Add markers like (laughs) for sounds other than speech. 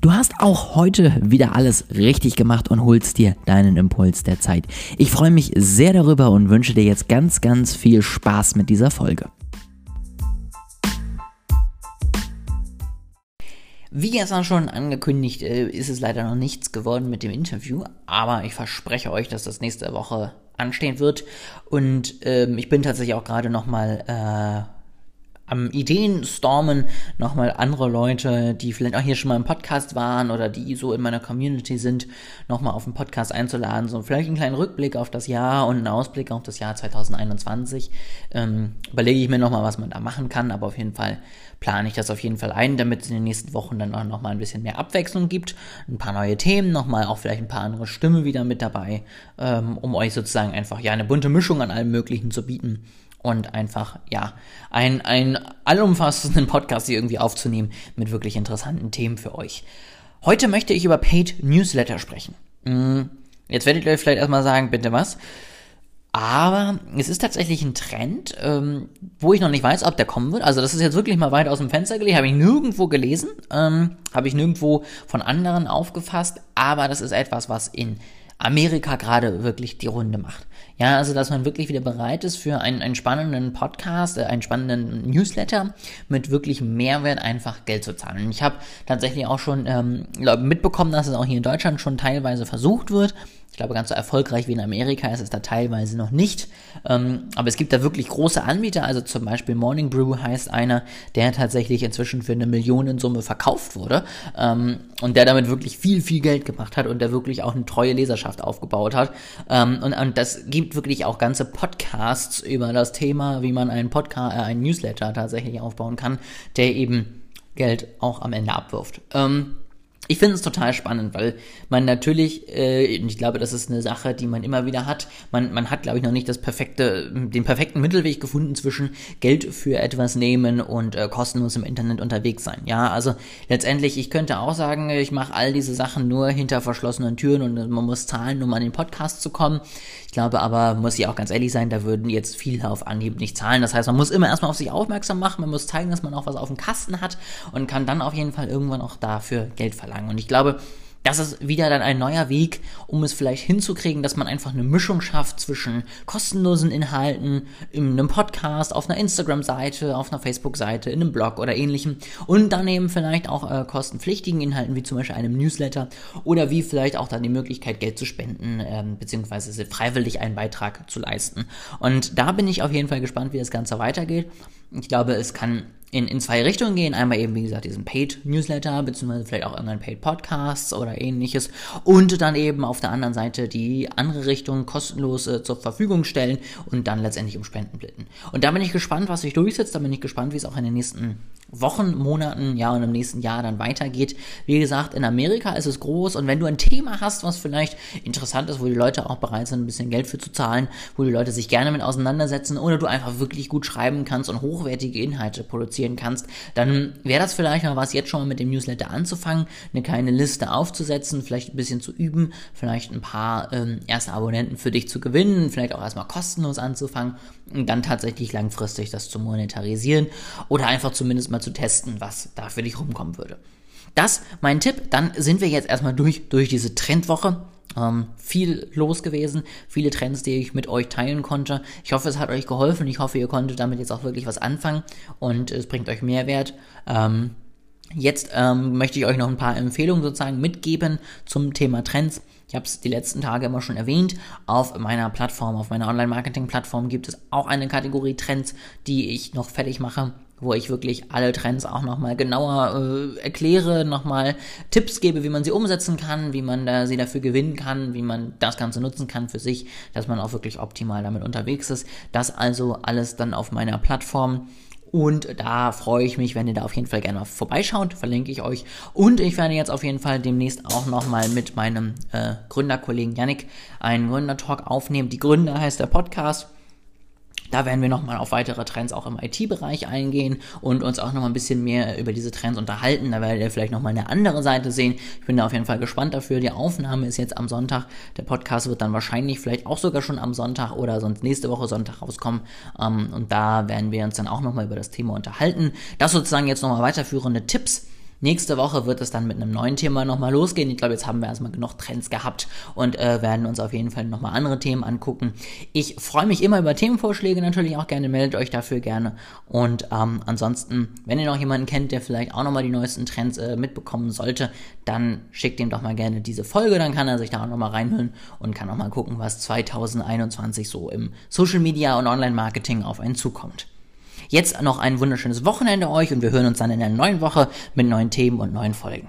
Du hast auch heute wieder alles richtig gemacht und holst dir deinen Impuls der Zeit. Ich freue mich sehr darüber und wünsche dir jetzt ganz, ganz viel Spaß mit dieser Folge. Wie gestern schon angekündigt, äh, ist es leider noch nichts geworden mit dem Interview, aber ich verspreche euch, dass das nächste Woche anstehen wird. Und ähm, ich bin tatsächlich auch gerade nochmal äh, am Ideenstormen nochmal andere Leute, die vielleicht auch hier schon mal im Podcast waren oder die so in meiner Community sind, nochmal auf den Podcast einzuladen. So vielleicht einen kleinen Rückblick auf das Jahr und einen Ausblick auf das Jahr 2021. Ähm, überlege ich mir nochmal, was man da machen kann, aber auf jeden Fall plane ich das auf jeden Fall ein, damit es in den nächsten Wochen dann auch nochmal ein bisschen mehr Abwechslung gibt. Ein paar neue Themen, nochmal auch vielleicht ein paar andere Stimmen wieder mit dabei, ähm, um euch sozusagen einfach ja eine bunte Mischung an allem Möglichen zu bieten und einfach, ja, ein, ein allumfassenden (laughs) Podcast hier irgendwie aufzunehmen mit wirklich interessanten Themen für euch. Heute möchte ich über Paid Newsletter sprechen. Hm, jetzt werdet ihr euch vielleicht erstmal sagen, bitte was? Aber es ist tatsächlich ein Trend, ähm, wo ich noch nicht weiß, ob der kommen wird. Also das ist jetzt wirklich mal weit aus dem Fenster gelegt, habe ich nirgendwo gelesen, ähm, habe ich nirgendwo von anderen aufgefasst, aber das ist etwas, was in Amerika gerade wirklich die Runde macht. Ja, also dass man wirklich wieder bereit ist für einen, einen spannenden Podcast, äh, einen spannenden Newsletter mit wirklich Mehrwert einfach Geld zu zahlen. Ich habe tatsächlich auch schon ähm, mitbekommen, dass es auch hier in Deutschland schon teilweise versucht wird. Ich glaube, ganz so erfolgreich wie in Amerika ist es da teilweise noch nicht. Ähm, aber es gibt da wirklich große Anbieter, also zum Beispiel Morning Brew heißt einer, der tatsächlich inzwischen für eine Millionensumme verkauft wurde ähm, und der damit wirklich viel, viel Geld gemacht hat und der wirklich auch eine treue Leserschaft aufgebaut hat. Ähm, und, und das gibt wirklich auch ganze Podcasts über das Thema, wie man einen Podcast, äh, einen Newsletter tatsächlich aufbauen kann, der eben Geld auch am Ende abwirft. Ähm, ich finde es total spannend, weil man natürlich, äh, ich glaube, das ist eine Sache, die man immer wieder hat. Man, man hat, glaube ich, noch nicht das perfekte, den perfekten Mittelweg gefunden zwischen Geld für etwas nehmen und äh, kostenlos im Internet unterwegs sein. Ja, also letztendlich, ich könnte auch sagen, ich mache all diese Sachen nur hinter verschlossenen Türen und man muss zahlen, um an den Podcast zu kommen. Ich glaube aber, muss ich auch ganz ehrlich sein, da würden jetzt viele auf Anhieb nicht zahlen. Das heißt, man muss immer erstmal auf sich aufmerksam machen, man muss zeigen, dass man auch was auf dem Kasten hat und kann dann auf jeden Fall irgendwann auch dafür Geld verlangen. Und ich glaube, das ist wieder dann ein neuer Weg, um es vielleicht hinzukriegen, dass man einfach eine Mischung schafft zwischen kostenlosen Inhalten in einem Podcast, auf einer Instagram-Seite, auf einer Facebook-Seite, in einem Blog oder ähnlichem und dann eben vielleicht auch äh, kostenpflichtigen Inhalten wie zum Beispiel einem Newsletter oder wie vielleicht auch dann die Möglichkeit, Geld zu spenden ähm, beziehungsweise freiwillig einen Beitrag zu leisten. Und da bin ich auf jeden Fall gespannt, wie das Ganze weitergeht. Ich glaube, es kann in, in zwei Richtungen gehen. Einmal eben, wie gesagt, diesen Paid-Newsletter, beziehungsweise vielleicht auch irgendein Paid-Podcasts oder ähnliches. Und dann eben auf der anderen Seite die andere Richtung kostenlos äh, zur Verfügung stellen und dann letztendlich um Spenden bitten. Und da bin ich gespannt, was sich durchsetzt. Da bin ich gespannt, wie es auch in den nächsten Wochen, Monaten, ja und im nächsten Jahr dann weitergeht. Wie gesagt, in Amerika ist es groß und wenn du ein Thema hast, was vielleicht interessant ist, wo die Leute auch bereit sind, ein bisschen Geld für zu zahlen, wo die Leute sich gerne mit auseinandersetzen oder du einfach wirklich gut schreiben kannst und hochwertige Inhalte produzieren kannst, dann wäre das vielleicht mal was, jetzt schon mal mit dem Newsletter anzufangen, eine kleine Liste aufzusetzen, vielleicht ein bisschen zu üben, vielleicht ein paar ähm, erste Abonnenten für dich zu gewinnen, vielleicht auch erstmal kostenlos anzufangen und dann tatsächlich langfristig das zu monetarisieren oder einfach zumindest mal zu testen, was da für dich rumkommen würde. Das mein Tipp. Dann sind wir jetzt erstmal durch, durch diese Trendwoche. Ähm, viel los gewesen, viele Trends, die ich mit euch teilen konnte. Ich hoffe, es hat euch geholfen. Ich hoffe, ihr konntet damit jetzt auch wirklich was anfangen und es bringt euch Mehrwert. Ähm, jetzt ähm, möchte ich euch noch ein paar Empfehlungen sozusagen mitgeben zum Thema Trends. Ich habe es die letzten Tage immer schon erwähnt. Auf meiner Plattform, auf meiner Online-Marketing-Plattform gibt es auch eine Kategorie Trends, die ich noch fertig mache wo ich wirklich alle Trends auch nochmal genauer äh, erkläre, nochmal Tipps gebe, wie man sie umsetzen kann, wie man da, sie dafür gewinnen kann, wie man das Ganze nutzen kann für sich, dass man auch wirklich optimal damit unterwegs ist. Das also alles dann auf meiner Plattform. Und da freue ich mich, wenn ihr da auf jeden Fall gerne mal vorbeischaut, verlinke ich euch. Und ich werde jetzt auf jeden Fall demnächst auch nochmal mit meinem äh, Gründerkollegen Yannick einen Gründertalk aufnehmen. Die Gründer heißt der Podcast. Da werden wir nochmal auf weitere Trends auch im IT-Bereich eingehen und uns auch nochmal ein bisschen mehr über diese Trends unterhalten. Da werdet ihr vielleicht nochmal eine andere Seite sehen. Ich bin da auf jeden Fall gespannt dafür. Die Aufnahme ist jetzt am Sonntag. Der Podcast wird dann wahrscheinlich vielleicht auch sogar schon am Sonntag oder sonst nächste Woche Sonntag rauskommen. Ähm, und da werden wir uns dann auch nochmal über das Thema unterhalten. Das sozusagen jetzt nochmal weiterführende Tipps Nächste Woche wird es dann mit einem neuen Thema nochmal losgehen. Ich glaube, jetzt haben wir erstmal genug Trends gehabt und äh, werden uns auf jeden Fall nochmal andere Themen angucken. Ich freue mich immer über Themenvorschläge natürlich auch gerne, meldet euch dafür gerne. Und ähm, ansonsten, wenn ihr noch jemanden kennt, der vielleicht auch nochmal die neuesten Trends äh, mitbekommen sollte, dann schickt ihm doch mal gerne diese Folge, dann kann er sich da auch nochmal reinhören und kann auch mal gucken, was 2021 so im Social Media und Online Marketing auf einen zukommt. Jetzt noch ein wunderschönes Wochenende euch und wir hören uns dann in der neuen Woche mit neuen Themen und neuen Folgen.